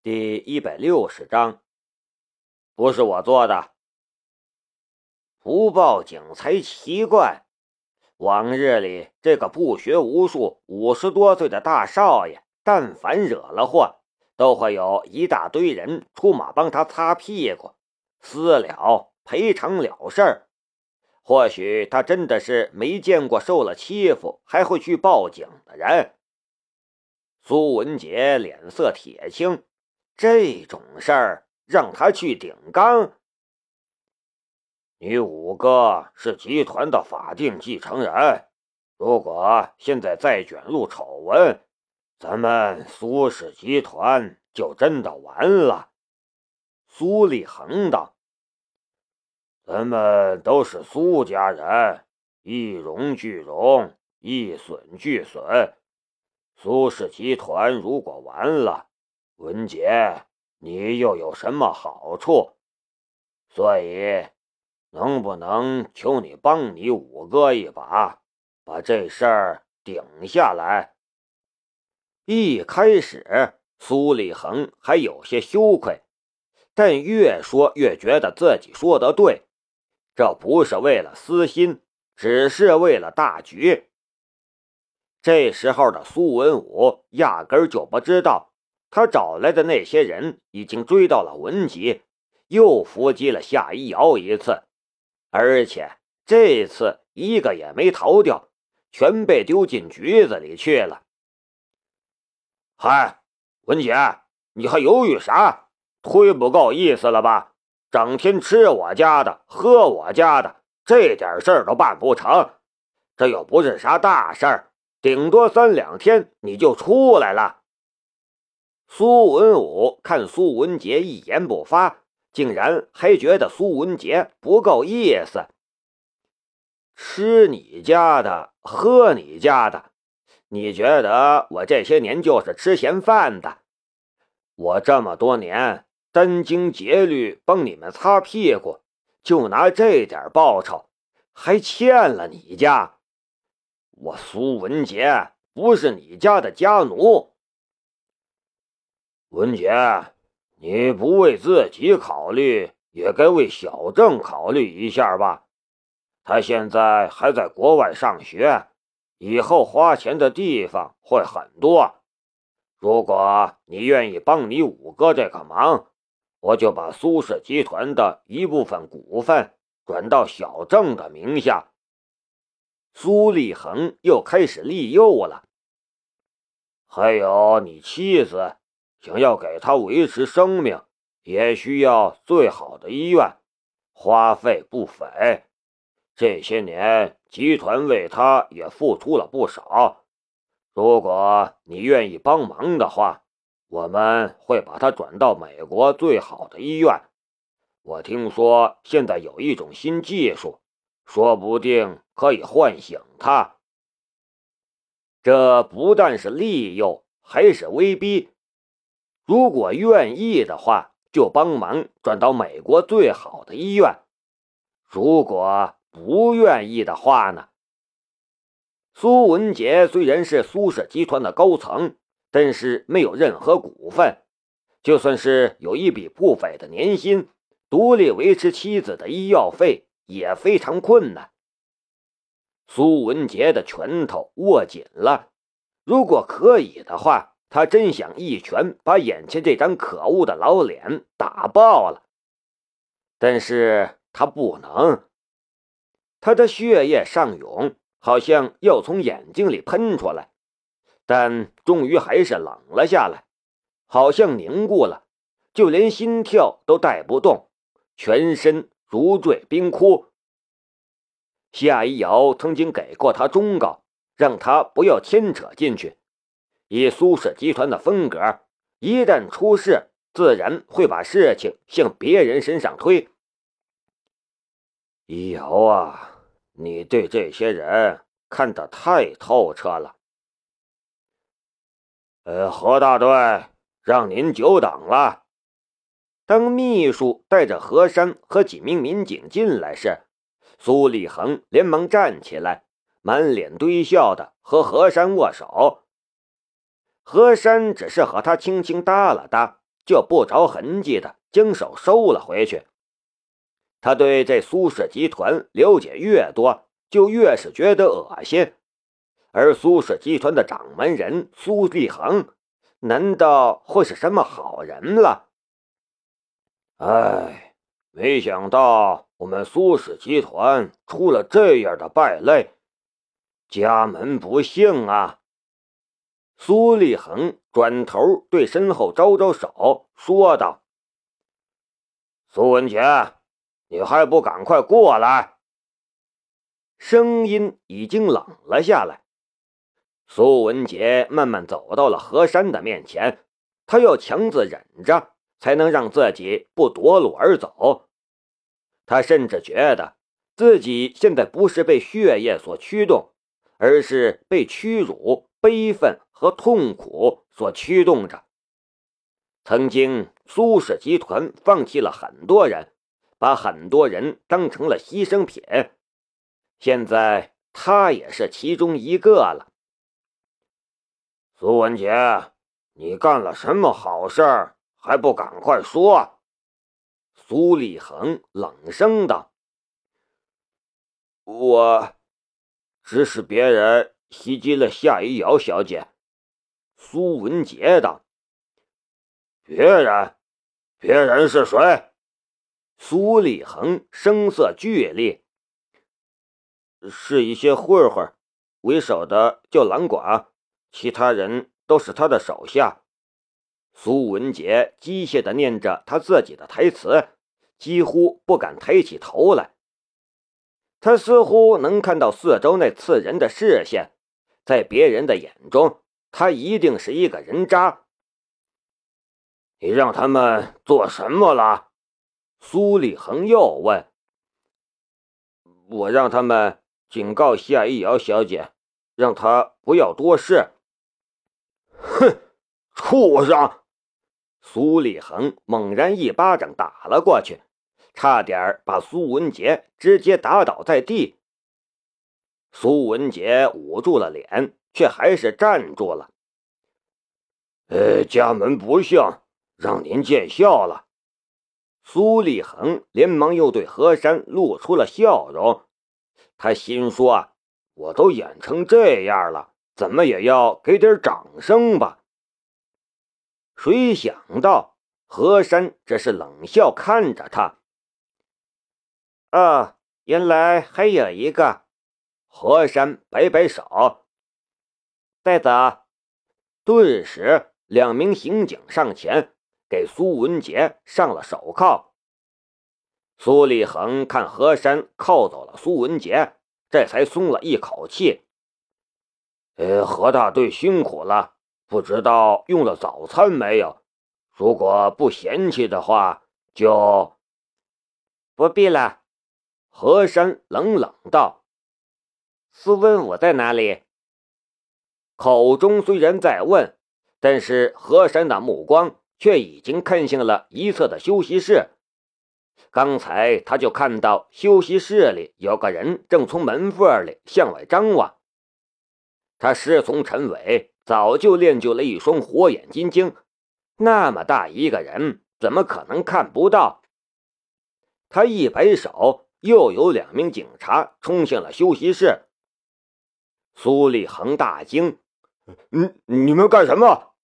第一百六十章，不是我做的，不报警才奇怪。往日里，这个不学无术、五十多岁的大少爷，但凡惹了祸，都会有一大堆人出马帮他擦屁股，私了赔偿了事儿。或许他真的是没见过受了欺负还会去报警的人。苏文杰脸色铁青。这种事儿让他去顶缸。你五哥是集团的法定继承人，如果现在再卷入丑闻，咱们苏氏集团就真的完了。苏立恒道：“咱们都是苏家人，一荣俱荣，一损俱损。苏氏集团如果完了，文杰，你又有什么好处？所以，能不能求你帮你五哥一把，把这事儿顶下来？一开始，苏立恒还有些羞愧，但越说越觉得自己说的对，这不是为了私心，只是为了大局。这时候的苏文武压根就不知道。他找来的那些人已经追到了文集，又伏击了夏一瑶一次，而且这次一个也没逃掉，全被丢进局子里去了。嗨，文杰，你还犹豫啥？忒不够意思了吧？整天吃我家的，喝我家的，这点事儿都办不成，这又不是啥大事儿，顶多三两天你就出来了。苏文武看苏文杰一言不发，竟然还觉得苏文杰不够意思。吃你家的，喝你家的，你觉得我这些年就是吃闲饭的？我这么多年殚精竭虑帮你们擦屁股，就拿这点报酬，还欠了你家。我苏文杰不是你家的家奴。文杰，你不为自己考虑，也该为小郑考虑一下吧。他现在还在国外上学，以后花钱的地方会很多。如果你愿意帮你五哥这个忙，我就把苏氏集团的一部分股份转到小郑的名下。苏立恒又开始利诱了，还有你妻子。想要给他维持生命，也需要最好的医院，花费不菲。这些年，集团为他也付出了不少。如果你愿意帮忙的话，我们会把他转到美国最好的医院。我听说现在有一种新技术，说不定可以唤醒他。这不但是利诱，还是威逼。如果愿意的话，就帮忙转到美国最好的医院；如果不愿意的话呢？苏文杰虽然是苏氏集团的高层，但是没有任何股份，就算是有一笔不菲的年薪，独立维持妻子的医药费也非常困难。苏文杰的拳头握紧了，如果可以的话。他真想一拳把眼前这张可恶的老脸打爆了，但是他不能。他的血液上涌，好像要从眼睛里喷出来，但终于还是冷了下来，好像凝固了，就连心跳都带不动，全身如坠冰窟。夏一瑶曾经给过他忠告，让他不要牵扯进去。以苏氏集团的风格，一旦出事，自然会把事情向别人身上推。一瑶啊，你对这些人看得太透彻了。呃，何大队，让您久等了。当秘书带着何山和几名民警进来时，苏立恒连忙站起来，满脸堆笑的和何山握手。何山只是和他轻轻搭了搭，就不着痕迹的将手收了回去。他对这苏氏集团了解越多，就越是觉得恶心。而苏氏集团的掌门人苏立恒，难道会是什么好人了？哎，没想到我们苏氏集团出了这样的败类，家门不幸啊！苏立恒转头对身后招招手，说道：“苏文杰，你还不赶快过来！”声音已经冷了下来。苏文杰慢慢走到了何山的面前，他要强自忍着，才能让自己不夺路而走。他甚至觉得自己现在不是被血液所驱动，而是被屈辱。悲愤和痛苦所驱动着。曾经，苏氏集团放弃了很多人，把很多人当成了牺牲品。现在，他也是其中一个了。苏文杰，你干了什么好事还不赶快说？苏立恒冷声道：“我指使别人。”袭击了夏一瑶小姐，苏文杰道：“别人，别人是谁？”苏立恒声色俱厉：“是一些混混，为首的叫蓝寡，其他人都是他的手下。”苏文杰机械的念着他自己的台词，几乎不敢抬起头来。他似乎能看到四周那刺人的视线。在别人的眼中，他一定是一个人渣。你让他们做什么了？苏立恒又问。我让他们警告夏一瑶小姐，让她不要多事。哼，畜生！苏立恒猛然一巴掌打了过去，差点把苏文杰直接打倒在地。苏文杰捂住了脸，却还是站住了。呃，家门不幸，让您见笑了。苏立恒连忙又对何山露出了笑容。他心说啊：“我都演成这样了，怎么也要给点掌声吧？”谁想到何山这是冷笑看着他。啊，原来还有一个。何山摆摆手，带走。顿时，两名刑警上前给苏文杰上了手铐。苏立恒看何山铐走了苏文杰，这才松了一口气。呃，何大队辛苦了，不知道用了早餐没有？如果不嫌弃的话，就不必了。何山冷冷道。苏文武在哪里？口中虽然在问，但是何山的目光却已经看向了一侧的休息室。刚才他就看到休息室里有个人正从门缝里向外张望。他师从陈伟早就练就了一双火眼金睛，那么大一个人，怎么可能看不到？他一摆手，又有两名警察冲向了休息室。苏立恒大惊：“你你们干什么？”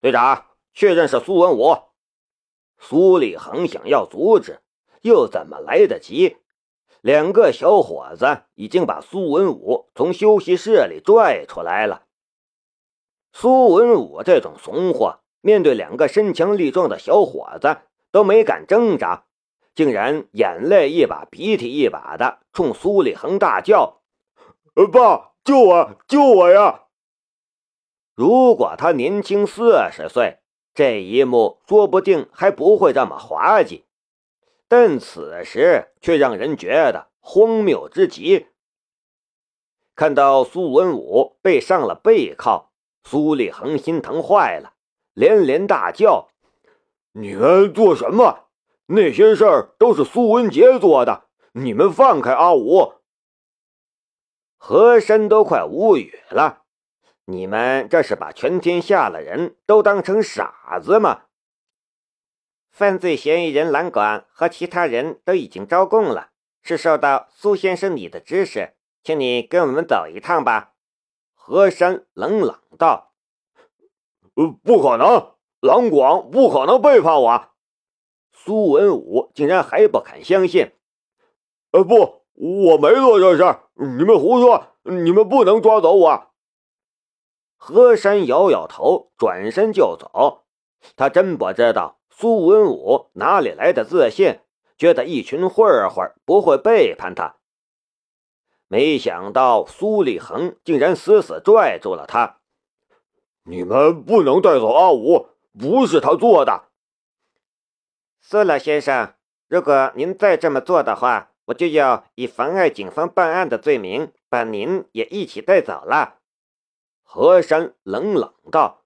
队长确认是苏文武。苏立恒想要阻止，又怎么来得及？两个小伙子已经把苏文武从休息室里拽出来了。苏文武这种怂货，面对两个身强力壮的小伙子，都没敢挣扎，竟然眼泪一把鼻涕一把的冲苏立恒大叫。爸，救我！救我呀！如果他年轻四十岁，这一幕说不定还不会这么滑稽，但此时却让人觉得荒谬之极。看到苏文武被上了背铐，苏立恒心疼坏了，连连大叫：“你们做什么？那些事儿都是苏文杰做的！你们放开阿武！”和珅都快无语了，你们这是把全天下的人都当成傻子吗？犯罪嫌疑人蓝广和其他人都已经招供了，是受到苏先生你的指使，请你跟我们走一趟吧。和珅冷冷道：“呃，不可能，蓝广不可能背叛我。”苏文武竟然还不肯相信。呃，不，我没做这事，你们胡说，你们不能抓走我。何山摇摇头，转身就走。他真不知道苏文武哪里来的自信，觉得一群混混不会背叛他。没想到苏立恒竟然死死拽住了他。你们不能带走阿武，不是他做的。苏老先生，如果您再这么做的话，我就要以妨碍警方办案的罪名把您也一起带走了。何山冷冷道：“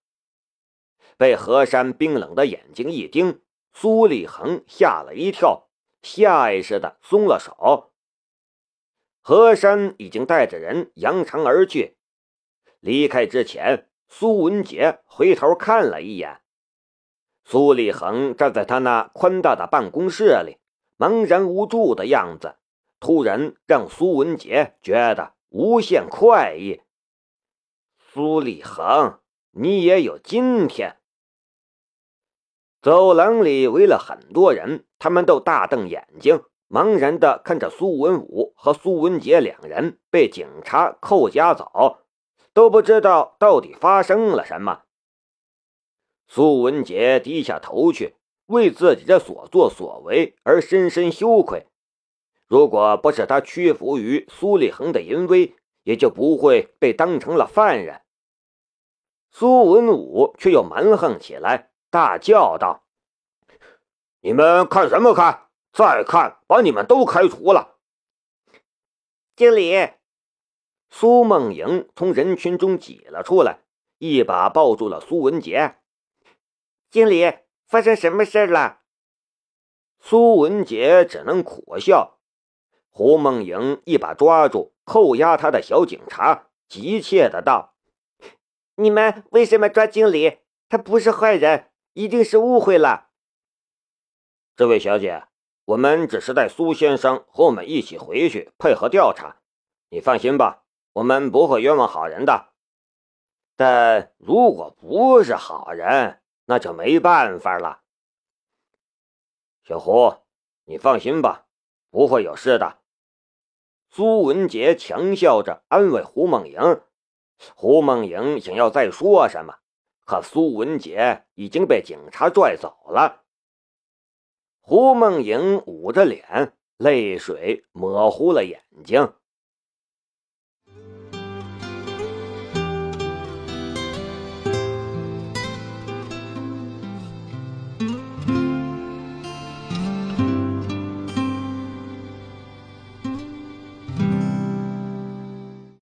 被何山冰冷的眼睛一盯，苏立恒吓了一跳，下意识的松了手。何山已经带着人扬长而去。离开之前，苏文杰回头看了一眼，苏立恒站在他那宽大的办公室里，茫然无助的样子，突然让苏文杰觉得无限快意。苏立恒，你也有今天。走廊里围了很多人，他们都大瞪眼睛，茫然的看着苏文武和苏文杰两人被警察扣押走，都不知道到底发生了什么。苏文杰低下头去，为自己的所作所为而深深羞愧。如果不是他屈服于苏立恒的淫威，也就不会被当成了犯人。苏文武却又蛮横起来，大叫道：“你们看什么看？再看，把你们都开除了！”经理，苏梦莹从人群中挤了出来，一把抱住了苏文杰。经理，发生什么事了？苏文杰只能苦笑。胡梦莹一把抓住扣押他的小警察，急切的道。你们为什么抓经理？他不是坏人，一定是误会了。这位小姐，我们只是带苏先生和我们一起回去配合调查。你放心吧，我们不会冤枉好人的。但如果不是好人，那就没办法了。小胡，你放心吧，不会有事的。苏文杰强笑着安慰胡梦莹。胡梦莹想要再说什么，可苏文杰已经被警察拽走了。胡梦莹捂着脸，泪水模糊了眼睛。